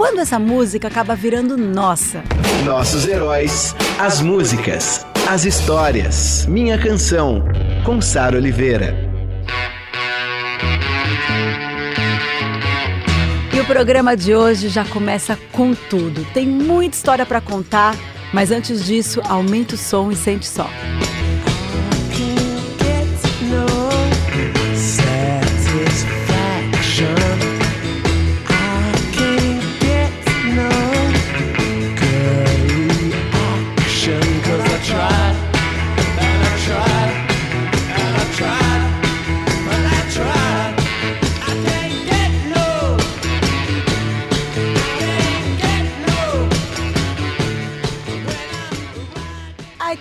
Quando essa música acaba virando nossa? Nossos heróis, as músicas, as histórias. Minha canção, com Sara Oliveira. E o programa de hoje já começa com tudo. Tem muita história para contar, mas antes disso, aumenta o som e sente só.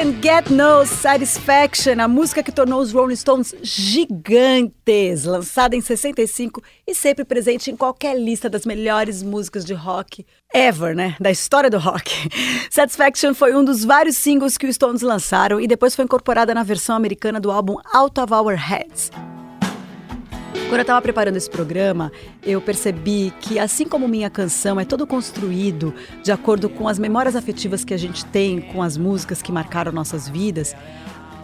Can Get No Satisfaction, a música que tornou os Rolling Stones gigantes, lançada em 65 e sempre presente em qualquer lista das melhores músicas de rock ever, né? Da história do rock. Satisfaction foi um dos vários singles que os Stones lançaram e depois foi incorporada na versão americana do álbum Out of Our Heads. Quando eu estava preparando esse programa, eu percebi que, assim como minha canção é todo construído de acordo com as memórias afetivas que a gente tem com as músicas que marcaram nossas vidas,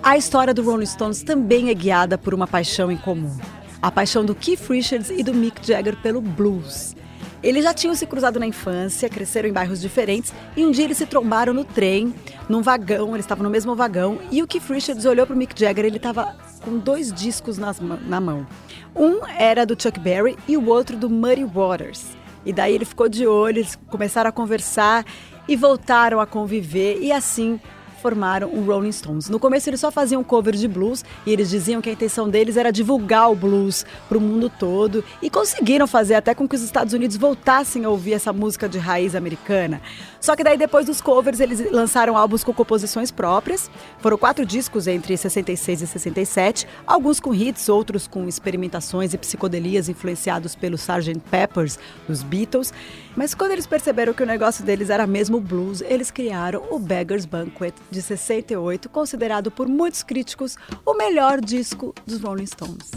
a história do Rolling Stones também é guiada por uma paixão em comum. A paixão do Keith Richards e do Mick Jagger pelo blues. Eles já tinham se cruzado na infância, cresceram em bairros diferentes e um dia eles se trombaram no trem, num vagão, eles estavam no mesmo vagão e o Keith Richards olhou para o Mick Jagger, ele estava com dois discos nas, na mão. Um era do Chuck Berry e o outro do Muddy Waters. E daí ele ficou de olho, eles começaram a conversar e voltaram a conviver e assim formaram o Rolling Stones. No começo eles só faziam cover de blues e eles diziam que a intenção deles era divulgar o blues para o mundo todo e conseguiram fazer até com que os Estados Unidos voltassem a ouvir essa música de raiz americana. Só que daí depois dos covers eles lançaram álbuns com composições próprias. Foram quatro discos entre 66 e 67, alguns com hits, outros com experimentações e psicodelias influenciados pelo Sgt. Peppers, dos Beatles. Mas quando eles perceberam que o negócio deles era mesmo blues, eles criaram o Beggars Banquet de 68, considerado por muitos críticos o melhor disco dos Rolling Stones.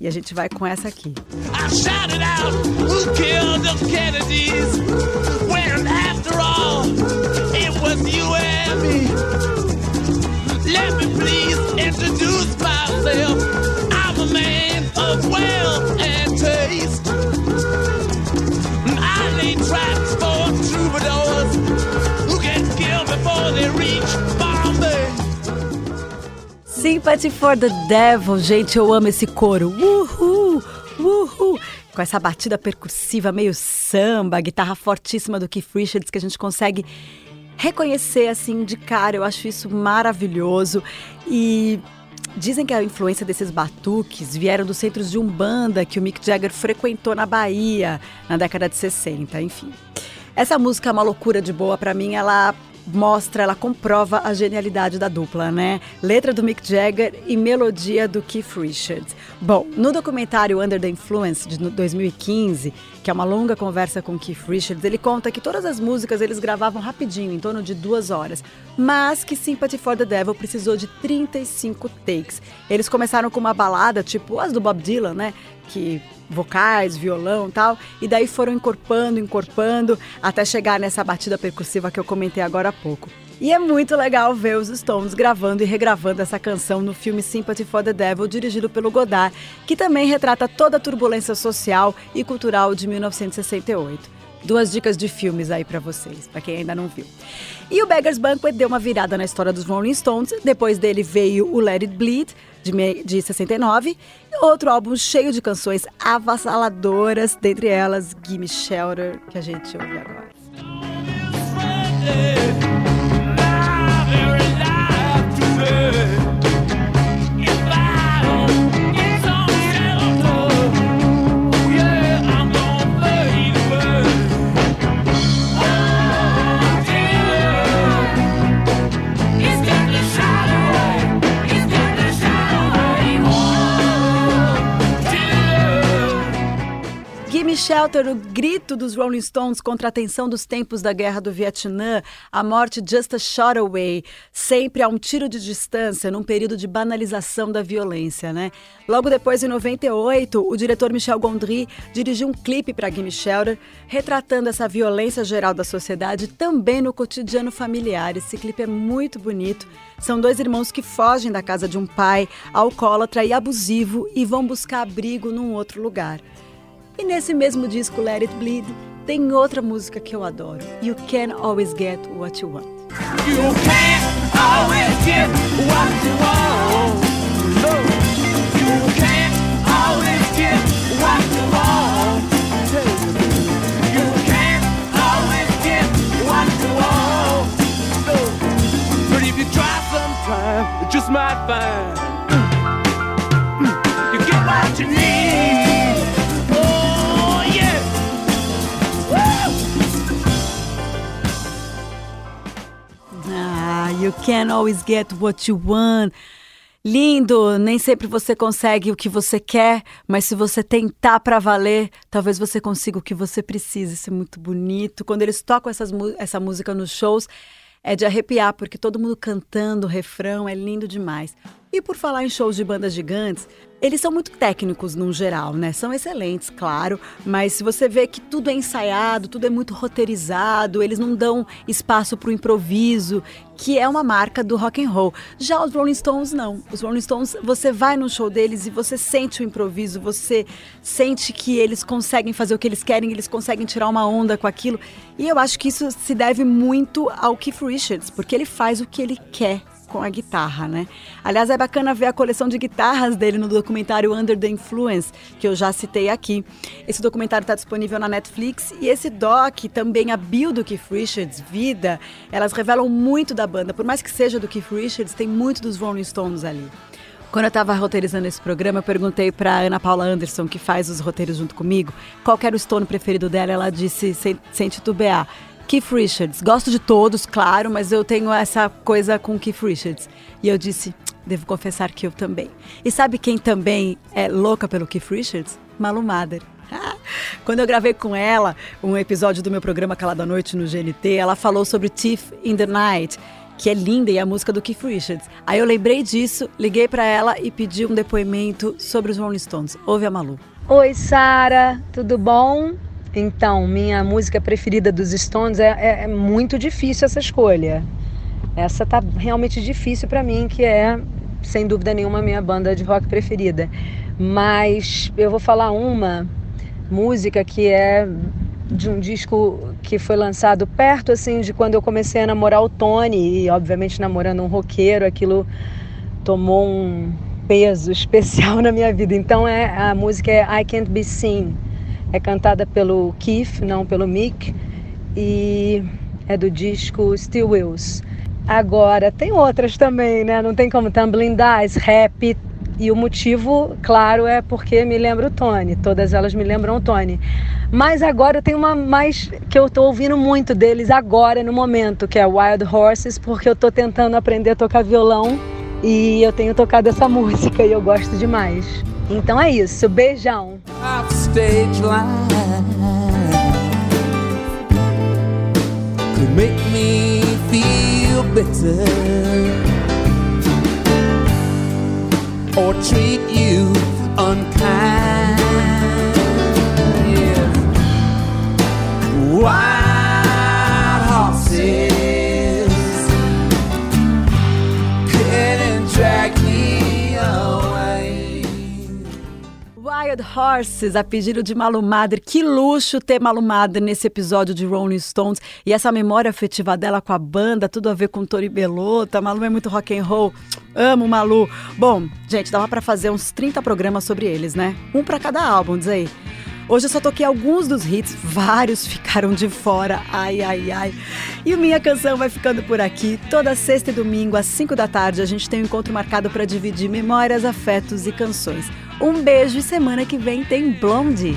E a gente vai com essa aqui. Let me please Sympathy for the Devil, gente, eu amo esse coro. Uhul, uhul. Com essa batida percussiva meio samba, guitarra fortíssima do Keith Richards que a gente consegue reconhecer assim de cara. Eu acho isso maravilhoso e Dizem que a influência desses batuques vieram dos centros de Umbanda que o Mick Jagger frequentou na Bahia na década de 60, enfim. Essa música é uma loucura de boa para mim, ela mostra, ela comprova a genialidade da dupla, né? Letra do Mick Jagger e melodia do Keith Richards. Bom, no documentário Under the Influence de 2015, que é uma longa conversa com Keith Richards, ele conta que todas as músicas eles gravavam rapidinho, em torno de duas horas, mas que Sympathy for the Devil precisou de 35 takes. Eles começaram com uma balada, tipo as do Bob Dylan, né? Que vocais, violão tal, e daí foram encorpando, encorpando, até chegar nessa batida percussiva que eu comentei agora há pouco. E é muito legal ver os Stones gravando e regravando essa canção no filme Sympathy for the Devil, dirigido pelo Godard, que também retrata toda a turbulência social e cultural de 1968. Duas dicas de filmes aí para vocês, para quem ainda não viu. E o Beggars Banquet deu uma virada na história dos Rolling Stones. Depois dele veio o Let It Bleed, de, de 69. Outro álbum cheio de canções avassaladoras, dentre elas Gimme Shelter, que a gente ouve agora. Shelter, o grito dos Rolling Stones contra a tensão dos tempos da guerra do Vietnã, a morte just a shot away, sempre a um tiro de distância, num período de banalização da violência, né? Logo depois, em 98, o diretor Michel Gondry dirigiu um clipe para Gimme Shelter, retratando essa violência geral da sociedade também no cotidiano familiar. Esse clipe é muito bonito. São dois irmãos que fogem da casa de um pai alcoólatra e abusivo e vão buscar abrigo num outro lugar. E nesse mesmo disco, Let It Bleed, tem outra música que eu adoro. You Can Always Get What You Want. You can't always get what you want. You always get what you want. But if you try just might find You can always get what you want. Lindo, nem sempre você consegue o que você quer, mas se você tentar para valer, talvez você consiga o que você precisa. Isso é muito bonito. Quando eles tocam essas, essa música nos shows, é de arrepiar, porque todo mundo cantando o refrão é lindo demais. E por falar em shows de bandas gigantes, eles são muito técnicos no geral, né? São excelentes, claro, mas se você vê que tudo é ensaiado, tudo é muito roteirizado, eles não dão espaço para o improviso, que é uma marca do rock and roll. Já os Rolling Stones não. Os Rolling Stones, você vai no show deles e você sente o improviso, você sente que eles conseguem fazer o que eles querem, eles conseguem tirar uma onda com aquilo. E eu acho que isso se deve muito ao Keith Richards, porque ele faz o que ele quer com a guitarra, né? Aliás, é bacana ver a coleção de guitarras dele no documentário Under the Influence, que eu já citei aqui. Esse documentário está disponível na Netflix e esse doc, também a bio do Keith Richards, Vida, elas revelam muito da banda. Por mais que seja do Keith Richards, tem muito dos Rolling Stones ali. Quando eu estava roteirizando esse programa, eu perguntei para Ana Paula Anderson, que faz os roteiros junto comigo, qual era o Stone preferido dela. Ela disse, sem, sem titubear, Keith Richards. Gosto de todos, claro, mas eu tenho essa coisa com Keith Richards. E eu disse, devo confessar que eu também. E sabe quem também é louca pelo Keith Richards? Malu Mader. Quando eu gravei com ela um episódio do meu programa Calada Noite no GNT, ela falou sobre Thief in the Night, que é linda e é a música do Keith Richards. Aí eu lembrei disso, liguei para ela e pedi um depoimento sobre os Rolling Stones. Ouve a Malu. Oi, Sara, tudo bom? Então, minha música preferida dos Stones é, é, é muito difícil essa escolha. Essa tá realmente difícil para mim, que é, sem dúvida nenhuma, a minha banda de rock preferida. Mas eu vou falar uma música que é de um disco que foi lançado perto assim de quando eu comecei a namorar o Tony e obviamente namorando um roqueiro, aquilo tomou um peso especial na minha vida. Então é a música é I Can't Be Seen é cantada pelo Keith, não pelo Mick, e é do disco Still Wills. Agora, tem outras também, né? Não tem como Tumbling Dice, Rap, e o motivo, claro, é porque me lembra o Tony. Todas elas me lembram o Tony. Mas agora eu tenho uma mais que eu estou ouvindo muito deles agora, no momento, que é Wild Horses, porque eu estou tentando aprender a tocar violão e eu tenho tocado essa música e eu gosto demais. Então é isso, beijão. Stage line could make me feel better or treat you unkind. Horses, a pedido de Malu Madre. Que luxo ter Malu Madre nesse episódio de Rolling Stones. E essa memória afetiva dela com a banda, tudo a ver com Tori Belota. Malu é muito rock and roll. Amo Malu. Bom, gente, dava para fazer uns 30 programas sobre eles, né? Um para cada álbum, diz aí. Hoje eu só toquei alguns dos hits, vários ficaram de fora. Ai, ai, ai. E o Minha Canção vai ficando por aqui. Toda sexta e domingo, às 5 da tarde, a gente tem um encontro marcado para dividir memórias, afetos e canções. Um beijo e semana que vem tem Blondie.